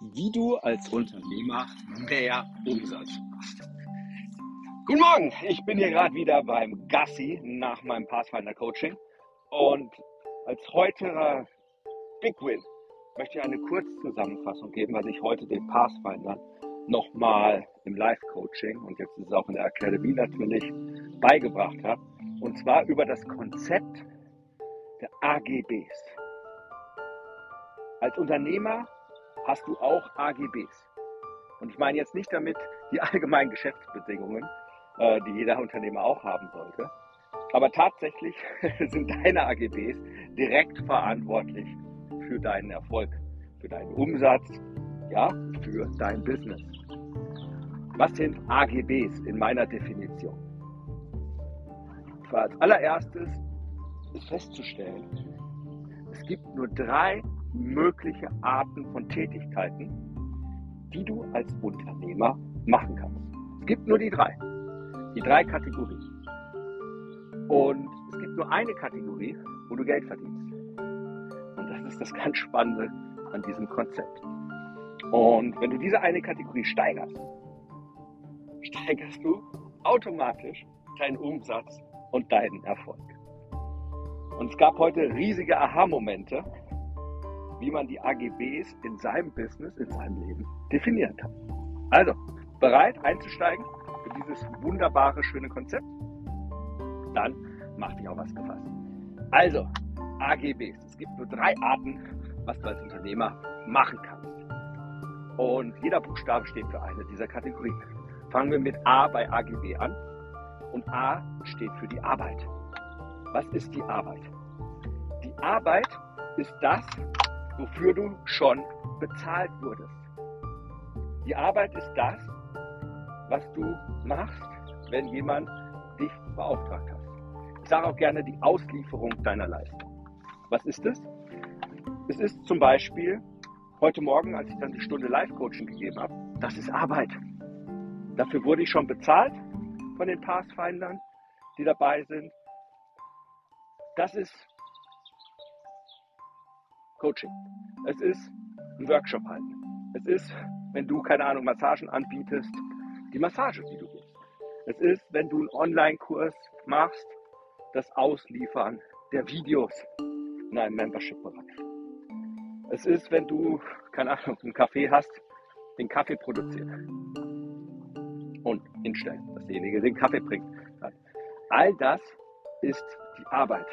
Wie du als Unternehmer mehr Umsatz machst. Guten Morgen, ich bin hier gerade wieder beim Gassi nach meinem Pathfinder Coaching und als heutiger Big Win möchte ich eine Kurzzusammenfassung geben, was ich heute den Pathfindern nochmal im Live-Coaching und jetzt ist es auch in der Akademie natürlich beigebracht habe. Und zwar über das Konzept der AGBs. Als Unternehmer hast du auch AGBs. Und ich meine jetzt nicht damit die allgemeinen Geschäftsbedingungen, äh, die jeder Unternehmer auch haben sollte. Aber tatsächlich sind deine AGBs direkt verantwortlich für deinen Erfolg, für deinen Umsatz, ja, für dein Business. Was sind AGBs in meiner Definition? Als allererstes ist festzustellen, es gibt nur drei mögliche Arten von Tätigkeiten, die du als Unternehmer machen kannst. Es gibt nur die drei. Die drei Kategorien. Und es gibt nur eine Kategorie, wo du Geld verdienst. Und das ist das ganz Spannende an diesem Konzept. Und wenn du diese eine Kategorie steigerst, steigerst du automatisch deinen Umsatz und deinen Erfolg. Und es gab heute riesige Aha-Momente, wie man die AGBs in seinem Business, in seinem Leben definieren kann. Also, bereit einzusteigen für dieses wunderbare, schöne Konzept? Dann mach dich auch was gefasst. Also, AGBs. Es gibt nur drei Arten, was du als Unternehmer machen kannst. Und jeder Buchstabe steht für eine dieser Kategorien. Fangen wir mit A bei AGB an. Und A steht für die Arbeit. Was ist die Arbeit? Die Arbeit ist das, wofür du schon bezahlt wurdest. Die Arbeit ist das, was du machst, wenn jemand dich beauftragt hat. Ich sage auch gerne die Auslieferung deiner Leistung. Was ist es? Es ist zum Beispiel heute Morgen, als ich dann die Stunde Live-Coaching gegeben habe, das ist Arbeit. Dafür wurde ich schon bezahlt von den Pathfindern, die dabei sind. Das ist Coaching. Es ist ein Workshop halten. Es ist, wenn du, keine Ahnung, Massagen anbietest, die Massage, die du gibst. Es ist, wenn du einen Online-Kurs machst, das Ausliefern der Videos in einem Membership-Bereich. Es ist, wenn du, keine Ahnung, einen Kaffee hast, den Kaffee produziert und hinstellen, dass derjenige den Kaffee bringt. All das ist die Arbeit.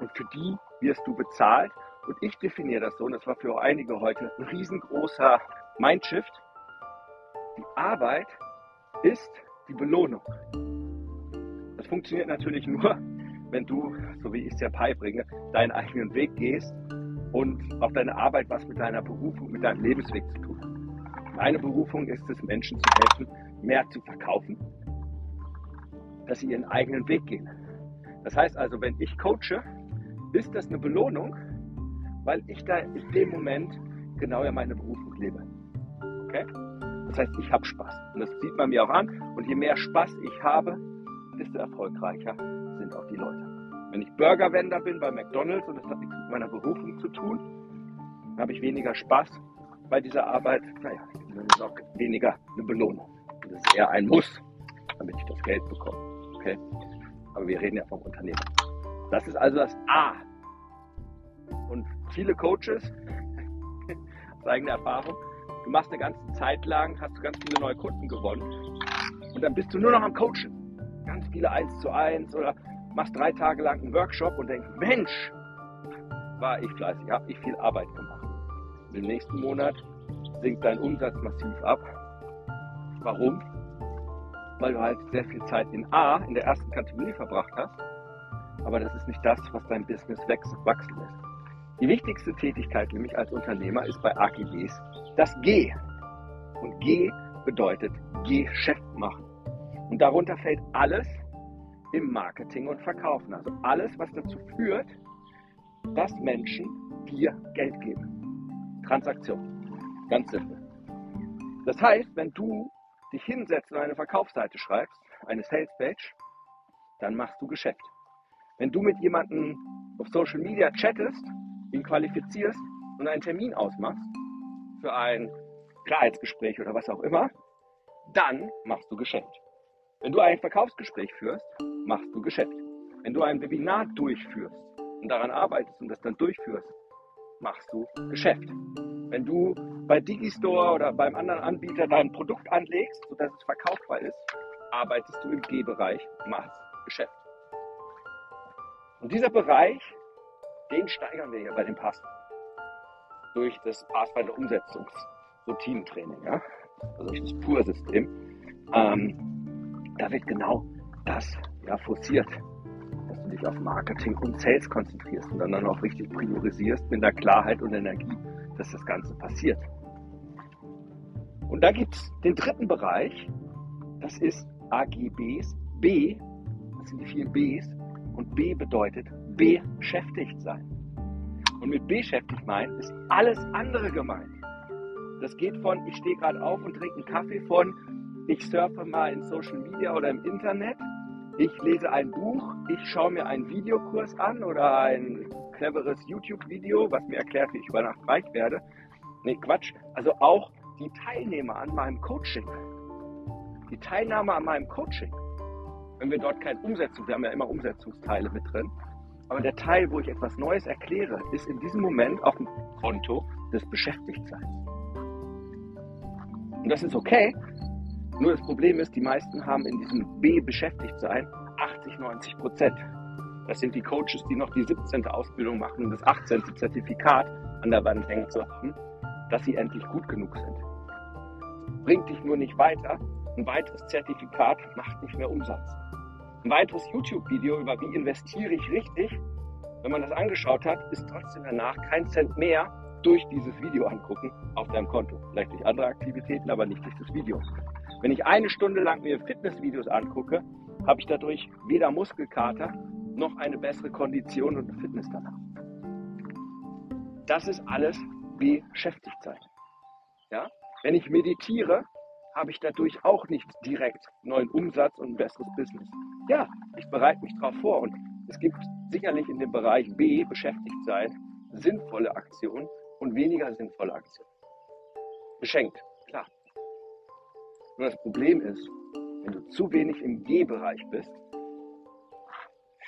Und für die wirst du bezahlt und ich definiere das so, und das war für einige heute ein riesengroßer Mindshift. Die Arbeit ist die Belohnung. Das funktioniert natürlich nur, wenn du, so wie ich es ja beibringe, deinen eigenen Weg gehst und auf deine Arbeit was mit deiner Berufung, mit deinem Lebensweg zu tun. Meine Berufung ist es, Menschen zu helfen, mehr zu verkaufen, dass sie ihren eigenen Weg gehen. Das heißt also, wenn ich coache, ist das eine Belohnung, weil ich da in dem Moment genau ja meine Berufung lebe. Okay? Das heißt, ich habe Spaß. Und das sieht man mir auch an. Und je mehr Spaß ich habe, desto erfolgreicher sind auch die Leute. Wenn ich Burgerwender bin bei McDonalds und das hat nichts mit meiner Berufung zu tun, dann habe ich weniger Spaß bei dieser Arbeit. Naja, dann ist auch weniger eine Belohnung. Das ist eher ein Muss, damit ich das Geld bekomme. Okay? Aber wir reden ja vom Unternehmen. Das ist also das A und viele Coaches, aus eigener Erfahrung, du machst eine ganze Zeit lang, hast du ganz viele neue Kunden gewonnen und dann bist du nur noch am Coachen. Ganz viele eins zu eins oder machst drei Tage lang einen Workshop und denkst, Mensch, war ich fleißig, habe ich viel Arbeit gemacht. Im nächsten Monat sinkt dein Umsatz massiv ab. Warum? Weil du halt sehr viel Zeit in A, in der ersten Kategorie verbracht hast. Aber das ist nicht das, was dein Business wachsen lässt. Die wichtigste Tätigkeit nämlich als Unternehmer ist bei AGBs das G. Und G bedeutet Geschäft machen. Und darunter fällt alles im Marketing und Verkaufen. Also alles, was dazu führt, dass Menschen dir Geld geben. Transaktion. Ganz simpel. Das heißt, wenn du dich hinsetzt und eine Verkaufsseite schreibst, eine Salespage, dann machst du Geschäft. Wenn du mit jemandem auf Social Media chattest, ihn qualifizierst und einen Termin ausmachst für ein Klarheitsgespräch oder was auch immer, dann machst du Geschäft. Wenn du ein Verkaufsgespräch führst, machst du Geschäft. Wenn du ein Webinar durchführst und daran arbeitest und das dann durchführst, machst du Geschäft. Wenn du bei Digistore oder beim anderen Anbieter dein Produkt anlegst, sodass es verkaufbar ist, arbeitest du im G-Bereich, machst Geschäft. Und dieser Bereich, den steigern wir hier bei dem Pass durch das Pathfinder Umsetzungsroutinentraining, ja? also durch das Pur-System. Ähm, da wird genau das ja, forciert dich auf Marketing und Sales konzentrierst und dann auch richtig priorisierst mit der Klarheit und Energie, dass das Ganze passiert. Und da gibt es den dritten Bereich, das ist AGBs. B, das sind die vier Bs, und B bedeutet beschäftigt sein. Und mit beschäftigt meint ist alles andere gemeint. Das geht von, ich stehe gerade auf und trinke einen Kaffee, von, ich surfe mal in Social Media oder im Internet, ich lese ein Buch, ich schaue mir einen Videokurs an oder ein cleveres YouTube-Video, was mir erklärt, wie ich über Nacht reich werde. Nee, Quatsch. Also auch die Teilnehmer an meinem Coaching. Die Teilnahme an meinem Coaching. Wenn wir dort keine Umsetzung, wir haben ja immer Umsetzungsteile mit drin, aber der Teil, wo ich etwas Neues erkläre, ist in diesem Moment auf dem Konto des Beschäftigtseins. Und das ist okay, nur das Problem ist, die meisten haben in diesem B beschäftigt sein 80, 90 Prozent. Das sind die Coaches, die noch die 17. Ausbildung machen und das 18. Zertifikat an der Wand hängen zu haben, dass sie endlich gut genug sind. Bringt dich nur nicht weiter. Ein weiteres Zertifikat macht nicht mehr Umsatz. Ein weiteres YouTube-Video über wie investiere ich richtig, wenn man das angeschaut hat, ist trotzdem danach kein Cent mehr durch dieses Video angucken auf deinem Konto. Vielleicht durch andere Aktivitäten, aber nicht durch das Video. Wenn ich eine Stunde lang mir Fitnessvideos angucke, habe ich dadurch weder Muskelkater noch eine bessere Kondition und Fitness danach. Das ist alles Beschäftigtsein. Ja? Wenn ich meditiere, habe ich dadurch auch nicht direkt neuen Umsatz und ein besseres Business. Ja, ich bereite mich darauf vor und es gibt sicherlich in dem Bereich B, beschäftigt sein, sinnvolle Aktionen und weniger sinnvolle Aktionen. Beschenkt, klar. Nur das Problem ist, wenn du zu wenig im G-Bereich bist,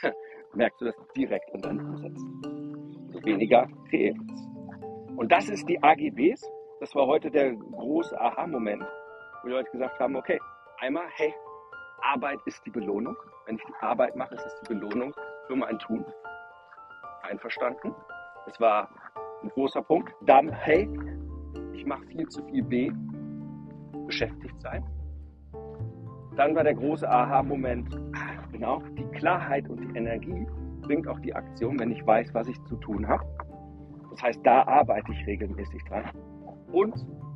merkst du das direkt an deinen Umsätzen. Also weniger kreiert Und das ist die AGBs. Das war heute der große Aha-Moment, wo die Leute gesagt haben, okay, einmal, hey, Arbeit ist die Belohnung. Wenn ich die Arbeit mache, ist es die Belohnung für mein Tun. Einverstanden? Das war ein großer Punkt. Dann, hey, ich mache viel zu viel B beschäftigt sein. Dann war der große Aha-Moment, genau, die Klarheit und die Energie bringt auch die Aktion, wenn ich weiß, was ich zu tun habe. Das heißt, da arbeite ich regelmäßig dran. Und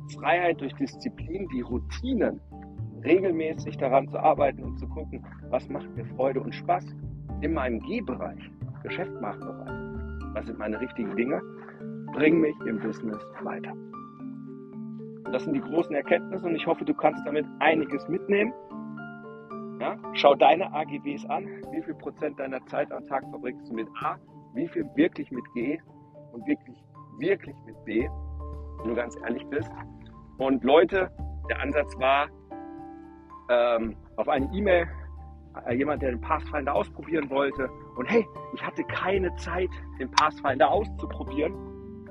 Freiheit durch Disziplin, die Routinen, regelmäßig daran zu arbeiten und zu gucken, was macht mir Freude und Spaß in meinem G-Bereich, Geschäftmachbereich. Was sind meine richtigen Dinge? Bring mich im Business weiter. Das sind die großen Erkenntnisse und ich hoffe, du kannst damit einiges mitnehmen. Ja? Schau deine AGBs an. Wie viel Prozent deiner Zeit am Tag verbringst du mit A? Wie viel wirklich mit G? Und wirklich, wirklich mit B? Wenn du ganz ehrlich bist. Und Leute, der Ansatz war, ähm, auf eine E-Mail, äh, jemand, der den Pathfinder ausprobieren wollte. Und hey, ich hatte keine Zeit, den Pathfinder auszuprobieren.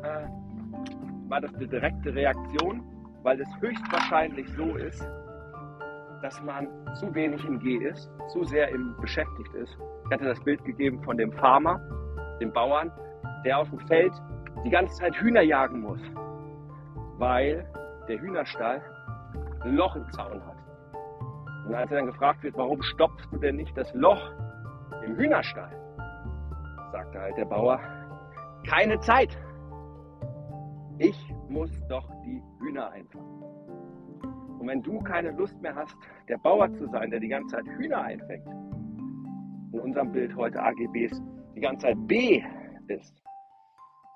Äh, war das eine direkte Reaktion? weil es höchstwahrscheinlich so ist, dass man zu wenig im G ist, zu sehr im beschäftigt ist. Ich hatte das Bild gegeben von dem Farmer, dem Bauern, der auf dem Feld die ganze Zeit Hühner jagen muss, weil der Hühnerstall ein Loch im Zaun hat. Und als er dann gefragt wird, warum stopfst du denn nicht das Loch im Hühnerstall, sagte halt der Bauer, keine Zeit. Ich muss doch die Hühner einfangen. Und wenn du keine Lust mehr hast, der Bauer zu sein, der die ganze Zeit Hühner einfängt, in unserem Bild heute AGBs die ganze Zeit B ist,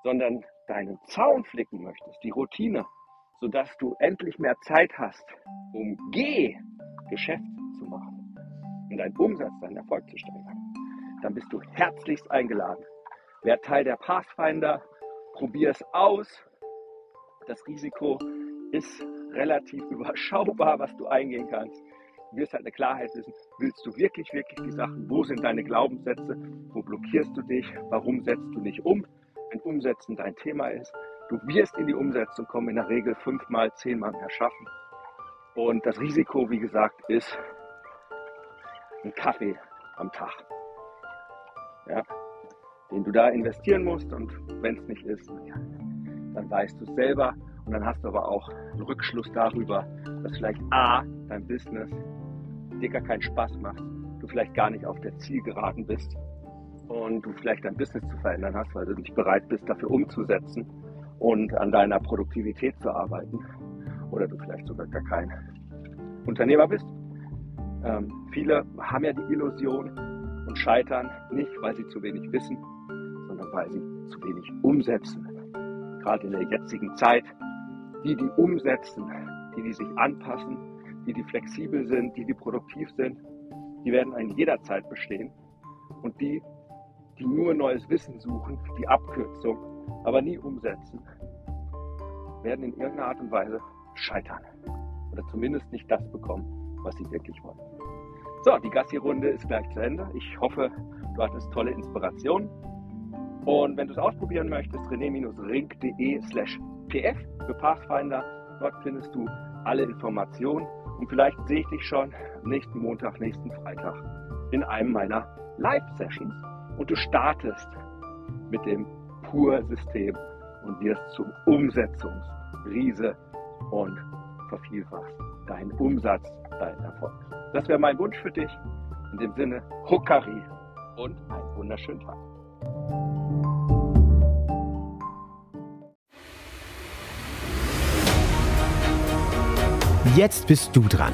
sondern deinen Zaun flicken möchtest, die Routine, sodass du endlich mehr Zeit hast, um G Geschäft zu machen und deinen Umsatz, deinen Erfolg zu steigern, dann bist du herzlichst eingeladen. Wer Teil der Pathfinder, probier es aus. Das Risiko ist relativ überschaubar, was du eingehen kannst. Du wirst halt eine Klarheit wissen, willst du wirklich, wirklich die Sachen? Wo sind deine Glaubenssätze? Wo blockierst du dich? Warum setzt du nicht um? Wenn Umsetzen dein Thema ist, du wirst in die Umsetzung kommen, in der Regel fünfmal, zehnmal mehr schaffen. Und das Risiko, wie gesagt, ist ein Kaffee am Tag. Ja, den du da investieren musst und wenn es nicht ist, ja, dann weißt du es selber und dann hast du aber auch einen Rückschluss darüber, dass vielleicht A, dein Business dir gar keinen Spaß macht, du vielleicht gar nicht auf der Zielgeraden bist und du vielleicht dein Business zu verändern hast, weil du nicht bereit bist, dafür umzusetzen und an deiner Produktivität zu arbeiten oder du vielleicht sogar gar kein Unternehmer bist. Ähm, viele haben ja die Illusion und scheitern nicht, weil sie zu wenig wissen, sondern weil sie zu wenig umsetzen. Gerade in der jetzigen Zeit, die, die umsetzen, die, die sich anpassen, die, die flexibel sind, die, die produktiv sind, die werden in jeder Zeit bestehen. Und die, die nur neues Wissen suchen, die Abkürzung, aber nie umsetzen, werden in irgendeiner Art und Weise scheitern. Oder zumindest nicht das bekommen, was sie wirklich wollen. So, die Gassi-Runde ist gleich zu Ende. Ich hoffe, du hattest tolle Inspiration. Und wenn du es ausprobieren möchtest, rené-ring.de slash pf für Pathfinder. Dort findest du alle Informationen. Und vielleicht sehe ich dich schon nächsten Montag, nächsten Freitag in einem meiner Live-Sessions. Und du startest mit dem Pur-System und wirst zum Umsetzungsriese und vervielfachst deinen Umsatz, deinen Erfolg. Das wäre mein Wunsch für dich. In dem Sinne, Hokari und einen wunderschönen Tag. Jetzt bist du dran.